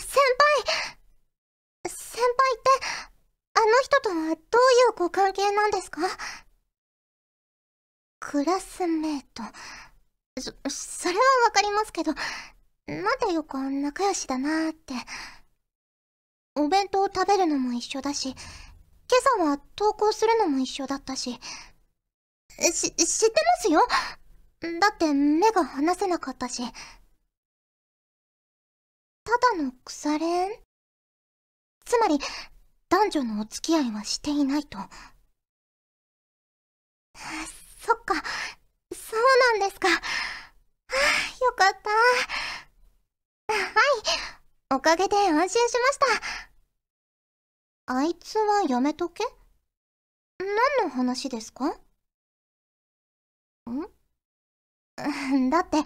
先輩先輩って、あの人とはどういうご関係なんですか？クラスメート。そ、それはわかりますけど、なんでよく仲良しだなーって。お弁当を食べるのも一緒だし、今朝は登校するのも一緒だったし。し、知ってますよ？だって目が離せなかったし。ただの腐れ縁つまり、男女のお付き合いはしていないと。そっか、そうなんですか。はあ、よかった。はい、おかげで安心しました。あいつはやめとけ？何の話ですか？ん？だって、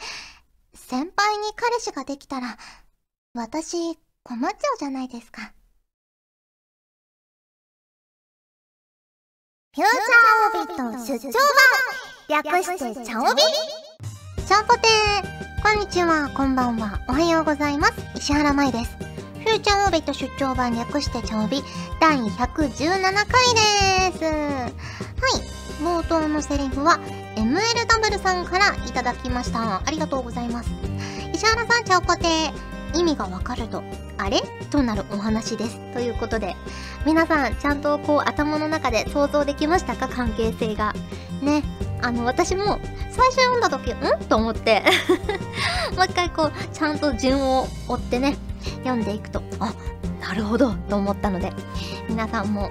先輩に彼氏ができたら、私困っちゃうじゃないですか。フューチャーオビット出張版略してチャオビちゃんぽてーこんにちは、こんばんは、おはようございます。石原舞です。フューチャーオビット出張版略してチャオビ第117回です。はい、冒頭のセリフは MLW さんからいただきました。ありがとうございます。石原さん、ちゃんぽてー意味がわかると、あれ？となるお話です。ということで、皆さん、ちゃんとこう頭の中で想像できましたか？関係性が。ね。あの、私も、最初読んだ時、うん？と思って もう一回こう、ちゃんと順を追ってね、読んでいくと、あ、なるほど、と思ったので、皆さんも、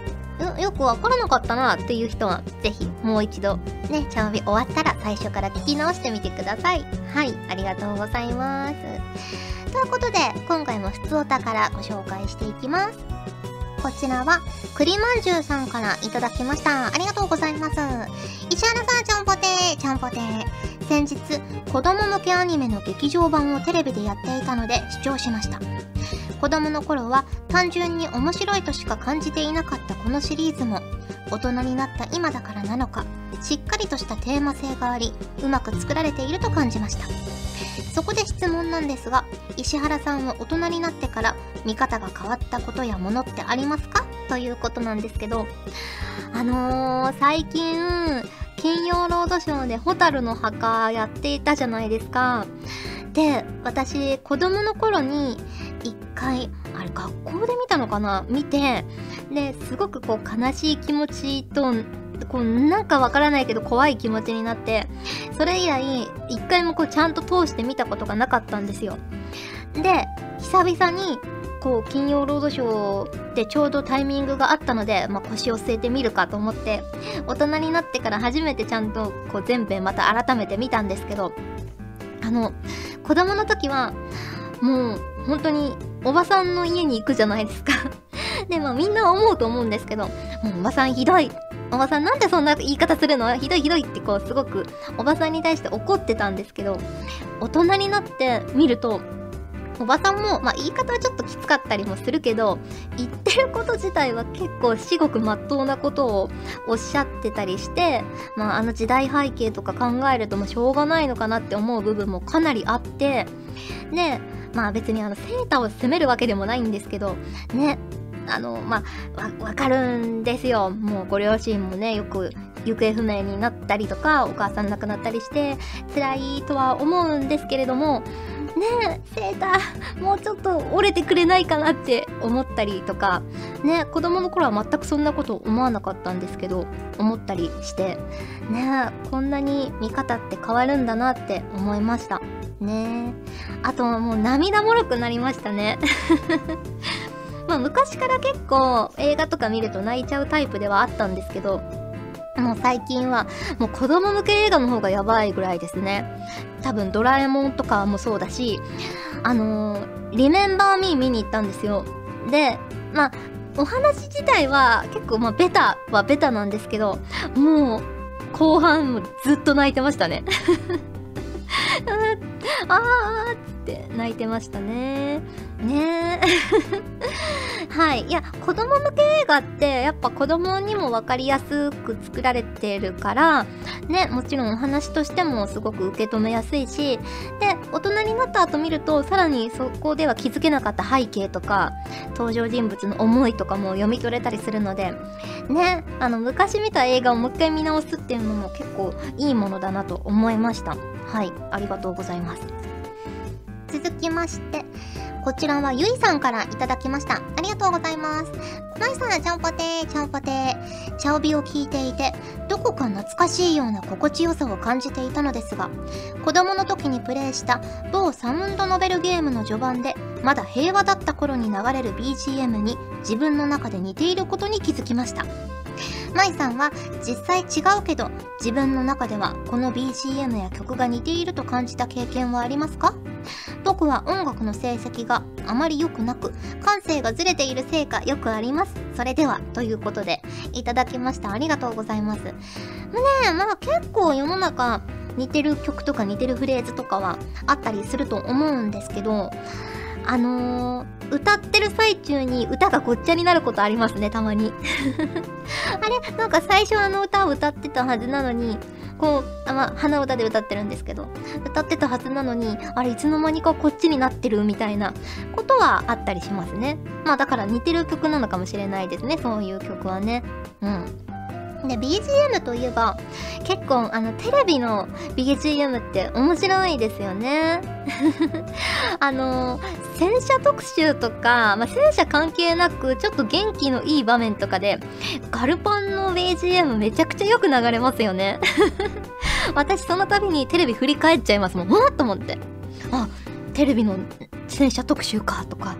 よくわからなかったなっていう人は、ぜひもう一度、ね、チャオビ終わったら最初から聞き直してみてください。はい、ありがとうございます。ということで、今回も普通お宝ご紹介していきます。こちらは、栗まんじゅうさんからいただきました。ありがとうございます。石原さん、ちゃんぽてー、ちゃんぽてー。先日、子供向けアニメの劇場版をテレビでやっていたので視聴しました。子供の頃は単純に面白いとしか感じていなかったこのシリーズも、大人になった今だからなのか、しっかりとしたテーマ性があり、うまく作られていると感じました。そこで質問なんですが、石原さんは大人になってから見方が変わったことやものってありますか？ということなんですけど、あのー、最近、金曜ロードショーでホタルの墓やっていたじゃないですか。で、私、子供の頃に一回、あれ学校で見たのかな？見て、で、すごくこう悲しい気持ちとこうなんかわからないけど怖い気持ちになってそれ以来一回もこうちゃんと通して見たことがなかったんですよ。で久々にこう金曜ロードショーでちょうどタイミングがあったので、まあ、腰を据えてみるかと思って大人になってから初めてちゃんとこう全編また改めて見たんですけどあの子供の時はもう本当におばさんの家に行くじゃないですか。でまあみんな思うと思うんですけどもうおばさんひどい。おばさんなんでそんな言い方するの？ひどいひどいってこうすごくおばさんに対して怒ってたんですけど大人になって見るとおばさんも、まあ、言い方はちょっときつかったりもするけど言ってること自体は結構至極まっとうなことをおっしゃってたりして、まあ、あの時代背景とか考えるともうしょうがないのかなって思う部分もかなりあってでまあ別にあのセーターを責めるわけでもないんですけどねあの、まあ、わ、かるんですよ。もうご両親もね、よく行方不明になったりとか、お母さん亡くなったりして、辛いとは思うんですけれども、ねえ、セーター、もうちょっと折れてくれないかなって思ったりとか、ね子供の頃は全くそんなこと思わなかったんですけど、思ったりして、ねこんなに見方って変わるんだなって思いました。ねあともう涙もろくなりましたね まあ昔から結構映画とか見ると泣いちゃうタイプではあったんですけど、もう最近はもう子供向け映画の方がやばいぐらいですね。多分ドラえもんとかもそうだし、あのー、リメンバーミー見に行ったんですよ。で、まあ、お話自体は結構まあベタはベタなんですけど、もう後半ずっと泣いてましたね。あーあーって泣いてましたねねえはい。いや、子供向け映画って、やっぱ子供にも分かりやすく作られてるから、ね、もちろんお話としてもすごく受け止めやすいし、で、大人になった後見ると、さらにそこでは気づけなかった背景とか、登場人物の思いとかも読み取れたりするので、ね、あの、昔見た映画をもう一回見直すっていうのも結構いいものだなと思いました。はい、ありがとうございます。続きまして、こちらはゆいさんからいただきました。ありがとうございます。まいさん、ちゃんぽてー、ちゃんぽてー。チャオビを聞いていて、どこか懐かしいような心地よさを感じていたのですが、子供の時にプレイした某サウンドノベルゲームの序盤で、まだ平和だった頃に流れる BGM に自分の中で似ていることに気づきました。まいさんは実際違うけど自分の中ではこの BGM や曲が似ていると感じた経験はありますか？僕は音楽の成績があまり良くなく感性がずれているせいかよくあります。それではということでいただきました。ありがとうございます。ねえまあ結構世の中似てる曲とか似てるフレーズとかはあったりすると思うんですけどあのー、歌ってる最中に歌がごっちゃになることありますね、たまに。あれなんか最初あの歌を歌ってたはずなのに、こう、あま、鼻歌で歌ってるんですけど、歌ってたはずなのに、あれいつの間にかこっちになってるみたいなことはあったりしますね。まあだから似てる曲なのかもしれないですね、そういう曲はね。うん。で、BGM といえば、結構、あの、テレビの BGM って面白いですよね。あの、戦車特集とか、まあ、戦車関係なく、ちょっと元気のいい場面とかで、ガルパンの BGM めちゃくちゃよく流れますよね。私、その度にテレビ振り返っちゃいますもん。わっと思って。あ、テレビの戦車特集か、とか。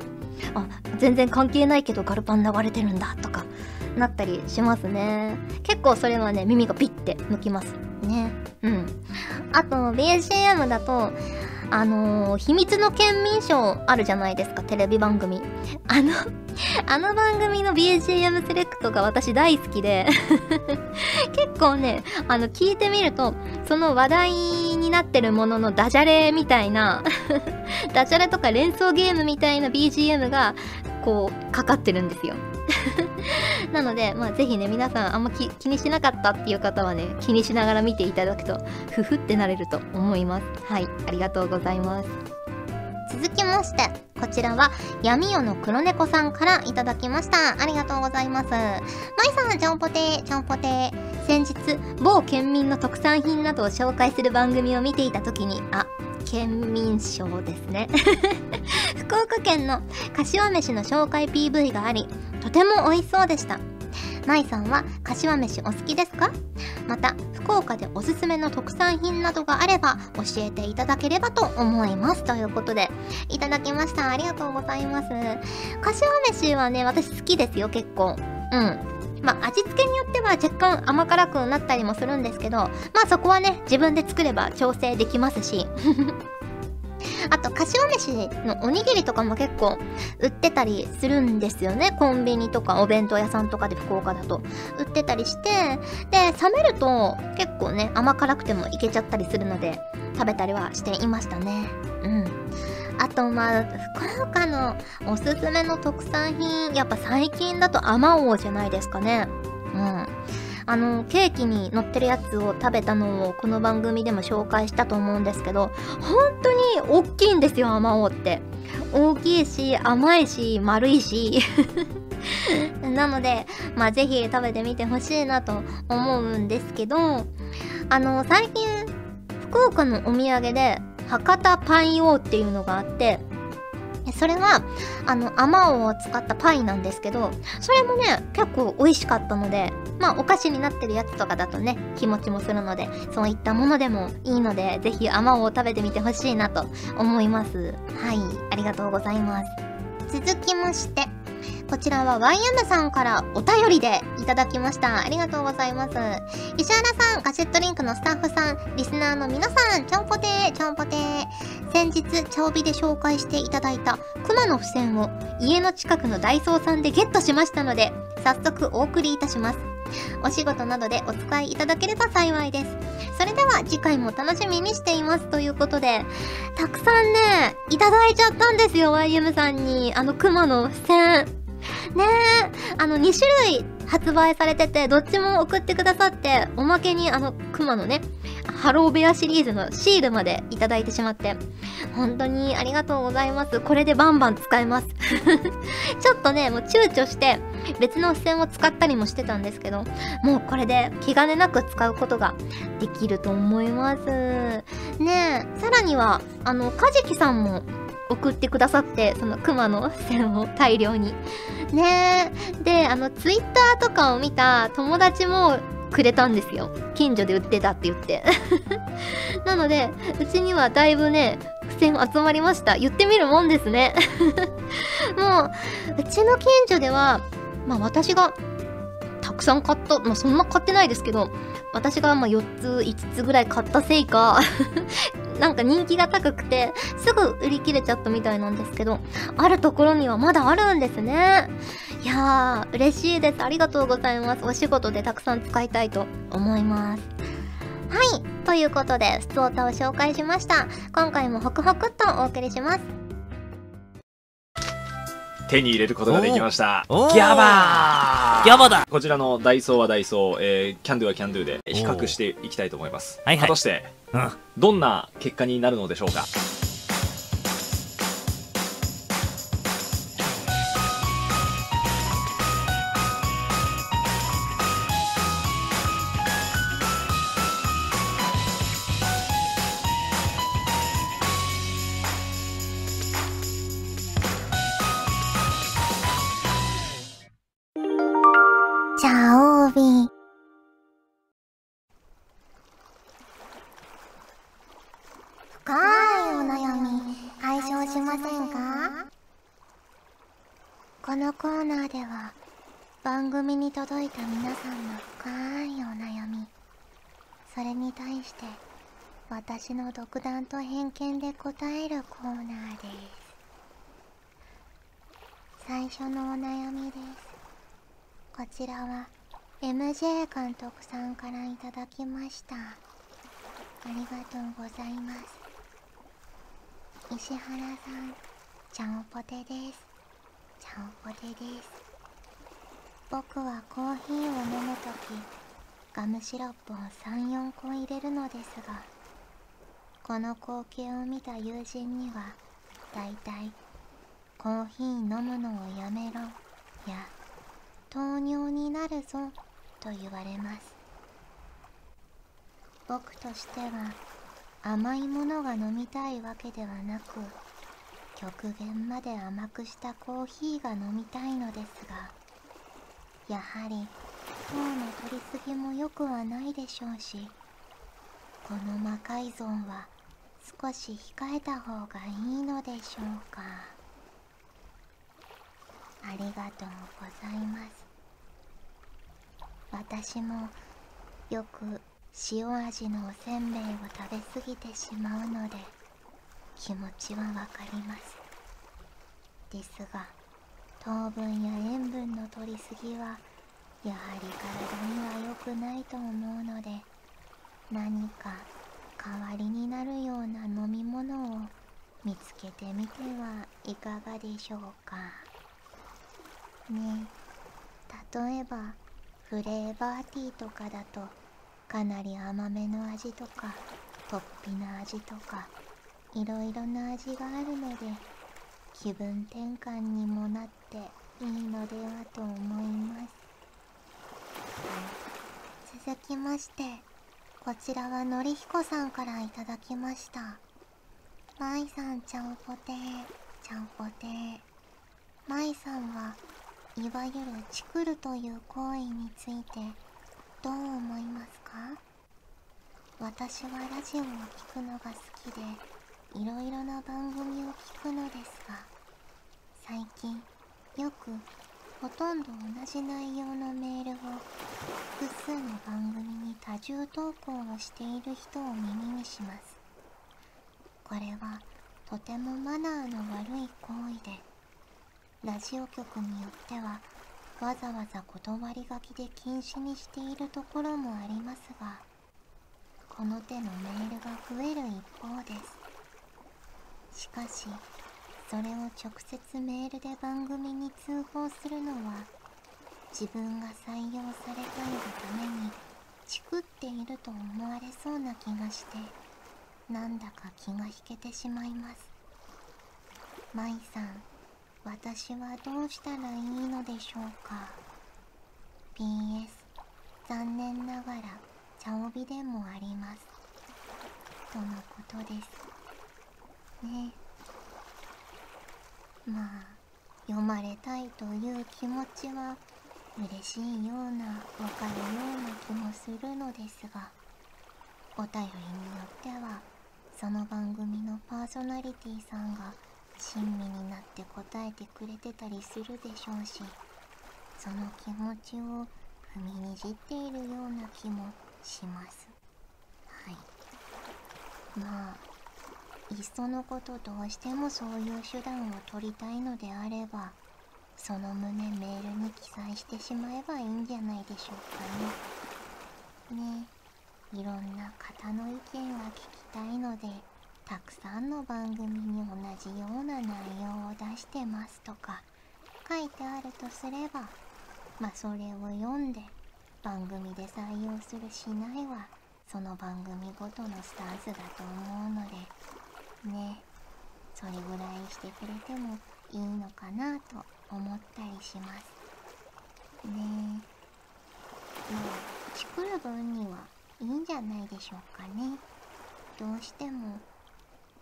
あ、全然関係ないけどガルパン流れてるんだ、とか。なったりしますね。結構それはね、耳がピッて向きます。ね。うん。あと、BGM だと、あのー、秘密の県民賞あるじゃないですか、テレビ番組。あの あの番組の BGM セレクトが私大好きで 結構ね、あの、聞いてみると、その話題になってるもののダジャレみたいな ダジャレとか連想ゲームみたいな BGM が、こう、かかってるんですよ。なので、まあ、ぜひね、皆さんあんま気にしなかったっていう方はね、気にしながら見ていただくと、ふふってなれると思います。はい、ありがとうございます。続きまして、こちらは、闇夜の黒猫さんからいただきました。ありがとうございます。まいさん、ちゃんぽてー、ちゃんぽてー。先日、某県民の特産品などを紹介する番組を見ていた時に、あ、県民賞ですね 福岡県の柏飯の紹介 PV がありとても美味しそうでした舞さんは柏飯お好きですか？また福岡でおすすめの特産品などがあれば教えていただければと思います。ということでいただきました。ありがとうございます。柏飯はね私好きですよ結構。うん。まあ、味付けによっては若干甘辛くなったりもするんですけど、まあそこはね、自分で作れば調整できますし。あと、柏飯のおにぎりとかも結構売ってたりするんですよね。コンビニとかお弁当屋さんとかで福岡だと売ってたりして、で、冷めると結構ね、甘辛くてもいけちゃったりするので、食べたりはしていましたね。うん。あとまあ、福岡のおすすめの特産品、やっぱ最近だとあまおうじゃないですかね。うん。あの、ケーキに乗ってるやつを食べたのをこの番組でも紹介したと思うんですけど、本当に大きいんですよ、あまおうって。大きいし、甘いし、丸いし。なので、まあぜひ食べてみてほしいなと思うんですけど、あの、最近、福岡のお土産で博多パイオっていうのがあって、それは、あの、あまおうを使ったパイなんですけど、それもね、結構美味しかったので、まあ、お菓子になってるやつとかだとね、気持ちもするので、そういったものでもいいので、是非あまおうを食べてみてほしいなと思います。はい、ありがとうございます。続きまして、こちらは YM さんからお便りでいただきました。ありがとうございます。石原さん、ガジェットリンクのスタッフさん、リスナーの皆さん、ちょんぽてー、ちょんぽてー。先日、茶帯で紹介していただいた熊の付箋を家の近くのダイソーさんでゲットしましたので、早速お送りいたします。お仕事などでお使いいただければ幸いです。それでは次回も楽しみにしていますということでたくさんねいただいちゃったんですよ YM さんに。あの熊の付箋ねえあの2種類発売されててどっちも送ってくださっておまけにあの熊のねハローベアシリーズのシールまでいただいてしまって本当にありがとうございます。これでバンバン使えます。ちょっとねもう躊躇して別の付箋を使ったりもしてたんですけどもうこれで気兼ねなく使うことができると思います。ねえさらにはあのカジキさんも送ってくださってそのクマの線を大量に。ねえ。であのツイッターとかを見た友達もくれたんですよ。近所で売ってたって言って。なのでうちにはだいぶね付箋集まりました。言ってみるもんですね。もううちの近所ではまあ私がたくさん買った。まあそんな買ってないですけど私がま4つ5つぐらい買ったせいか なんか人気が高くてすぐ売り切れちゃったみたいなんですけどあるところにはまだあるんですね。いやー嬉しいです。ありがとうございます。お仕事でたくさん使いたいと思います。はい。ということでスツオタを紹介しました。今回もホクホクっとお送りします。手に入れることができました。ギャバー。ギャバだ。こちらのダイソーはダイソー、えー、キャンドゥはキャンドゥで比較していきたいと思います。はいはい。果たしてうん。どんな結果になるのでしょうか？コーナーでは、番組に届いた皆さんの深いお悩み、それに対して、私の独断と偏見で答えるコーナーです。最初のお悩みです。こちらは MJ 監督さんからいただきましたありがとうございます石原さんちゃんぽてですちゃんぽてです。僕はコーヒーを飲むときガムシロップを34個入れるのですがこの光景を見た友人にはだいたいコーヒー飲むのをやめろや糖尿になるぞと言われます。僕としては甘いものが飲みたいわけではなく極限まで甘くしたコーヒーが飲みたいのですがやはり糖の取りすぎも良くはないでしょうしこの魔改造は少し控えた方がいいのでしょうか。ありがとうございます。私もよく塩味のおせんべいを食べ過ぎてしまうので気持ちはわかります。ですが糖分や塩分の摂りすぎはやはり体には良くないと思うので何か代わりになるような飲み物を見つけてみてはいかがでしょうか。ね例えばフレーバーティーとかだとかなり甘めの味とか突飛な味とかいろいろな味があるので気分転換にもなっていいのではと思います。続きましてこちらはのりひこさんからいただきました。まいさんちゃんぽてちゃんぽてー。まいさんはいわゆるチクるという行為についてどう思いますか？私はラジオを聞くのが好きでいろいろな番組を聞くのですが最近よくほとんど同じ内容のメールを複数の番組に多重投稿をしている人を耳にします。これはとてもマナーの悪い行為でラジオ局によってはわざわざ断り書きで禁止にしているところもありますがこの手のメールが増える一方です。しかしそれを直接メールで番組に通報するのは自分が採用されたいがためにチクっていると思われそうな気がしてなんだか気が引けてしまいます。舞さん私はどうしたらいいのでしょうか？PS 残念ながら茶帯でもあります。とのことです。ね。まあ読まれたいという気持ちは嬉しいようなわかるような気もするのですがお便りによってはその番組のパーソナリティさんが親身になって答えてくれてたりするでしょうしその気持ちを踏みにじっているような気もします。はい。まあいっそのことどうしてもそういう手段を取りたいのであればその旨メールに記載してしまえばいいんじゃないでしょうかね。ねいろんな方の意見は聞きたいのでたくさんの番組に同じような内容を出してますとか書いてあるとすればまあそれを読んで番組で採用するしないはその番組ごとのスタンスだと思うのでねそれぐらいしてくれてもいいのかなと思ったりしますね。えまあチクる分にはいいんじゃないでしょうかね。どうしても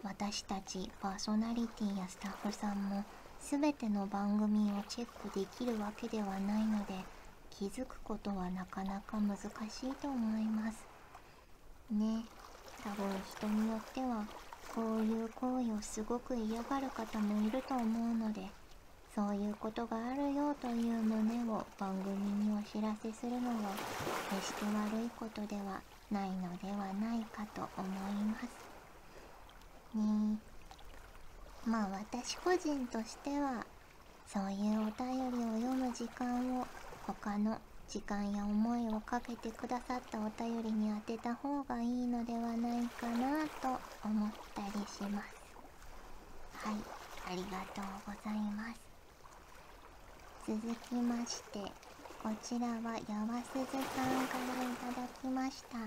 私たちパーソナリティやスタッフさんも全ての番組をチェックできるわけではないので気づくことはなかなか難しいと思います。ね多分人によってはこういう行為をすごく嫌がる方もいると思うのでそういうことがあるよという旨を番組にお知らせするのは決して悪いことではないのではないかと思います。ねまあ私個人としてはそういうお便りを読む時間を他の時間や思いをかけてくださったお便りに当てた方がいいのではないかなと思ったりします。はいありがとうございます。続きましてこちらはやわすずさんからいただきました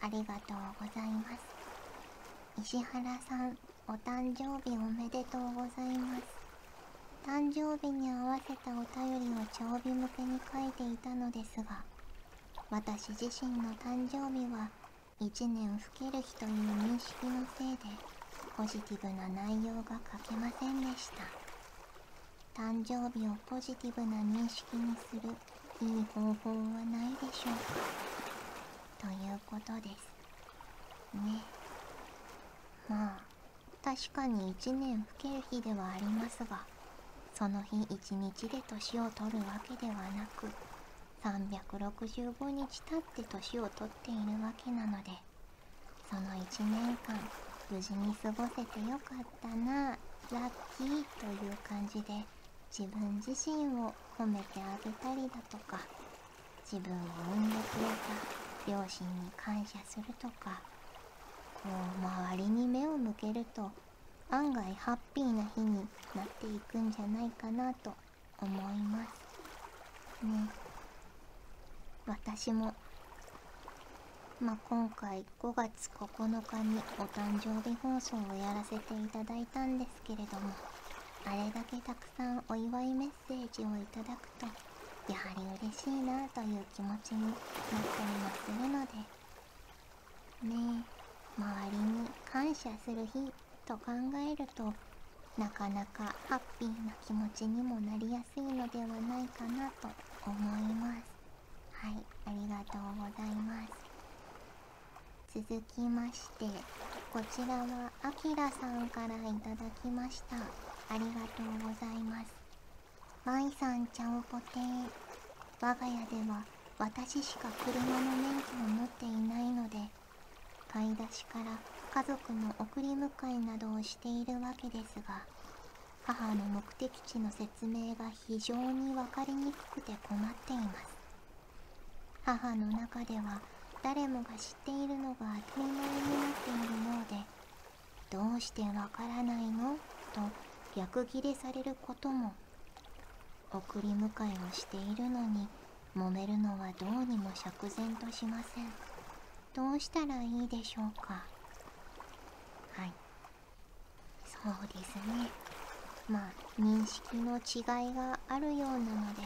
ありがとうございます。石原さん、お誕生日おめでとうございます。誕生日に合わせたお便りを長尾向けに書いていたのですが、私自身の誕生日は1年老ける日という認識のせいで、ポジティブな内容が書けませんでした。誕生日をポジティブな認識にするいい方法はないでしょうかということです。ね。まあ確かに1年老ける日ではありますがその日一日で年を取るわけではなく365日経って年を取っているわけなのでその1年間無事に過ごせてよかったなラッキーという感じで自分自身を褒めてあげたりだとか自分を産んでくれた両親に感謝するとかこう周りに目を向けると案外ハッピーな日になっていくんじゃないかなと思いますね。私もまあ、今回5月9日にお誕生日放送をやらせていただいたんですけれどもあれだけたくさんお祝いメッセージをいただくとやはり嬉しいなという気持ちになったりもするのでねえ周りに感謝する日と考えるとなかなかハッピーな気持ちにもなりやすいのではないかなと思います。はいありがとうございます。続きましてこちらはあきらさんからいただきました。ありがとうございます。マイさんちゃんぽてー。我が家では私しか車の免許を持っていないので買い出しから家族の送り迎えなどをしているわけですが母の目的地の説明が非常に分かりにくくて困っています。母の中では誰もが知っているのが当たり前になっているようでどうしてわからないの？と逆ギレされることも。送り迎えをしているのに揉めるのはどうにも釈然としません。どうしたらいいでしょうかはいそうですね。まあ認識の違いがあるようなので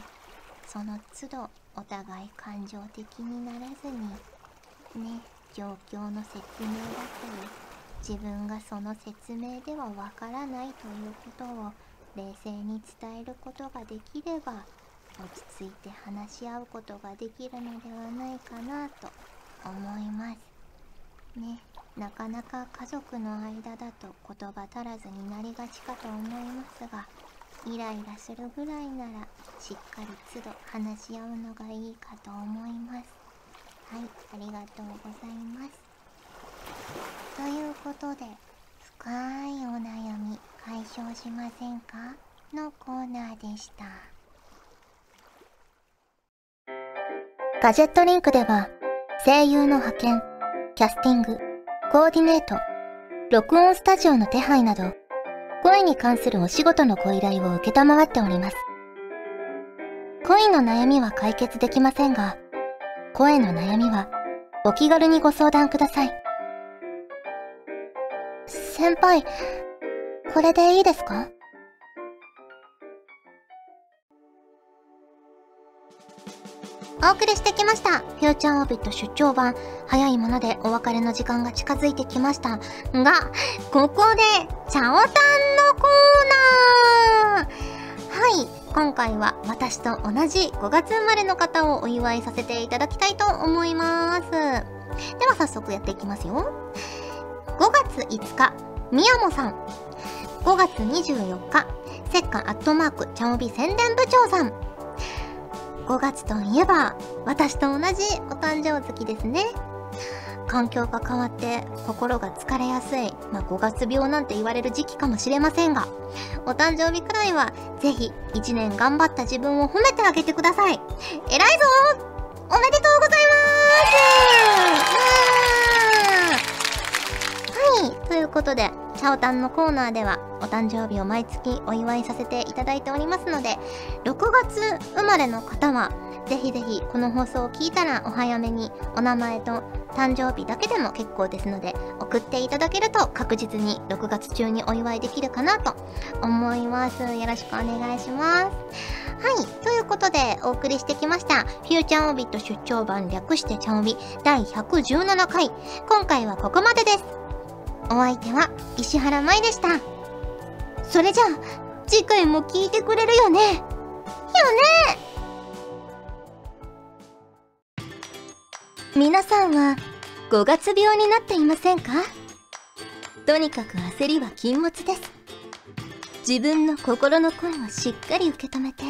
その都度お互い感情的にならずにね状況の説明だったり自分がその説明ではわからないということを冷静に伝えることができれば落ち着いて話し合うことができるのではないかなと思います。ね。なかなか家族の間だと言葉足らずになりがちかと思いますがイライラするぐらいならしっかり都度話し合うのがいいかと思います。はいありがとうございます。ということで深いお悩み解消しませんか？のコーナーでした。ガジェットリンクでは声優の派遣キャスティングコーディネート。録音スタジオの手配など声に関するお仕事のご依頼を受けたまわっております。恋の悩みは解決できませんが声の悩みはお気軽にご相談ください。先輩これでいいですか？お送りしてきました。フューチャーオービット出張版。早いものでお別れの時間が近づいてきました。が、ここで、チャオタンのコーナーはい、今回は私と同じ5月生まれの方をお祝いさせていただきたいと思います。では早速やっていきますよ。5月5日、宮本さん。5月24日、せっかアットマーク、チャオビ宣伝部長さん。5月といえば、私と同じお誕生月ですね。環境が変わって心が疲れやすい、まあ、5月病なんて言われる時期かもしれませんが、お誕生日くらいは、ぜひ1年頑張った自分を褒めてあげてください。偉いぞおめでとうございますはい、ということで、チャオタンのコーナーではお誕生日を毎月お祝いさせていただいておりますので6月生まれの方はぜひぜひこの放送を聞いたらお早めにお名前と誕生日だけでも結構ですので送っていただけると確実に6月中にお祝いできるかなと思います。よろしくお願いします。はい。ということでお送りしてきましたフューチャーオビット出張版略してチャオビ第117回。今回はここまでです。お相手は石原舞でした。それじゃあ、次回も聞いてくれるよねよね皆さんは5月病になっていませんか？とにかく焦りは禁物です。自分の心の声をしっかり受け止めて、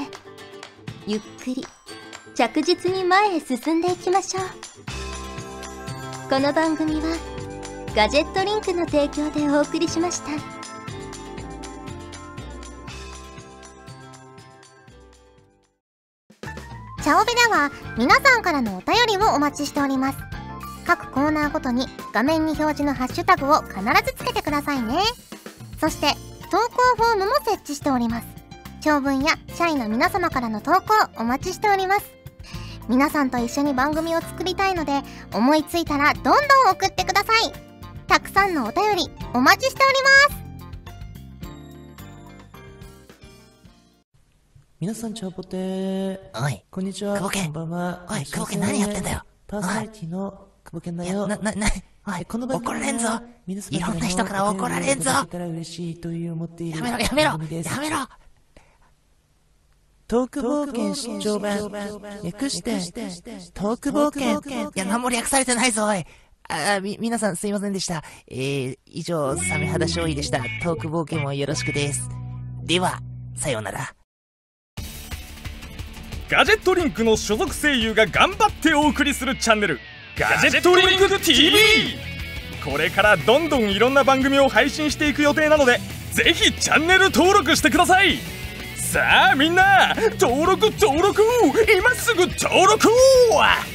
ゆっくり、着実に前へ進んでいきましょう。この番組は、ガジェットリンクの提供でお送りしました。チャオベでは皆さんからのお便りをお待ちしております。各コーナーごとに画面に表示のハッシュタグを必ずつけてくださいね。そして投稿フォームも設置しております。長文や社員の皆様からの投稿お待ちしております。皆さんと一緒に番組を作りたいので思いついたらどんどん送ってください。たくさんのお便りお待ちしております。皆さん、チャオポテー。おい、こんにちは。久保健こんばんは。おい久保健何やってんだよパーソナリティの久保健だよ。な、な、な、おい、この番組怒られんぞいろんな人から怒られんぞお便りをいただけたら嬉しいという思っているやめろ、やめろやめろトーク冒険出張版。略して、トーク冒険。いや、何も略されてないぞ、おいあ、み、皆さんすいませんでした。えー、以上、サメ肌勝利でした。トーク冒険もよろしくです。では、さようなら。ガジェットリンクの所属声優が頑張ってお送りするチャンネルガジェットリンク TV これからどんどんいろんな番組を配信していく予定なのでぜひチャンネル登録してくださいさあみんな登録登録今すぐ登録を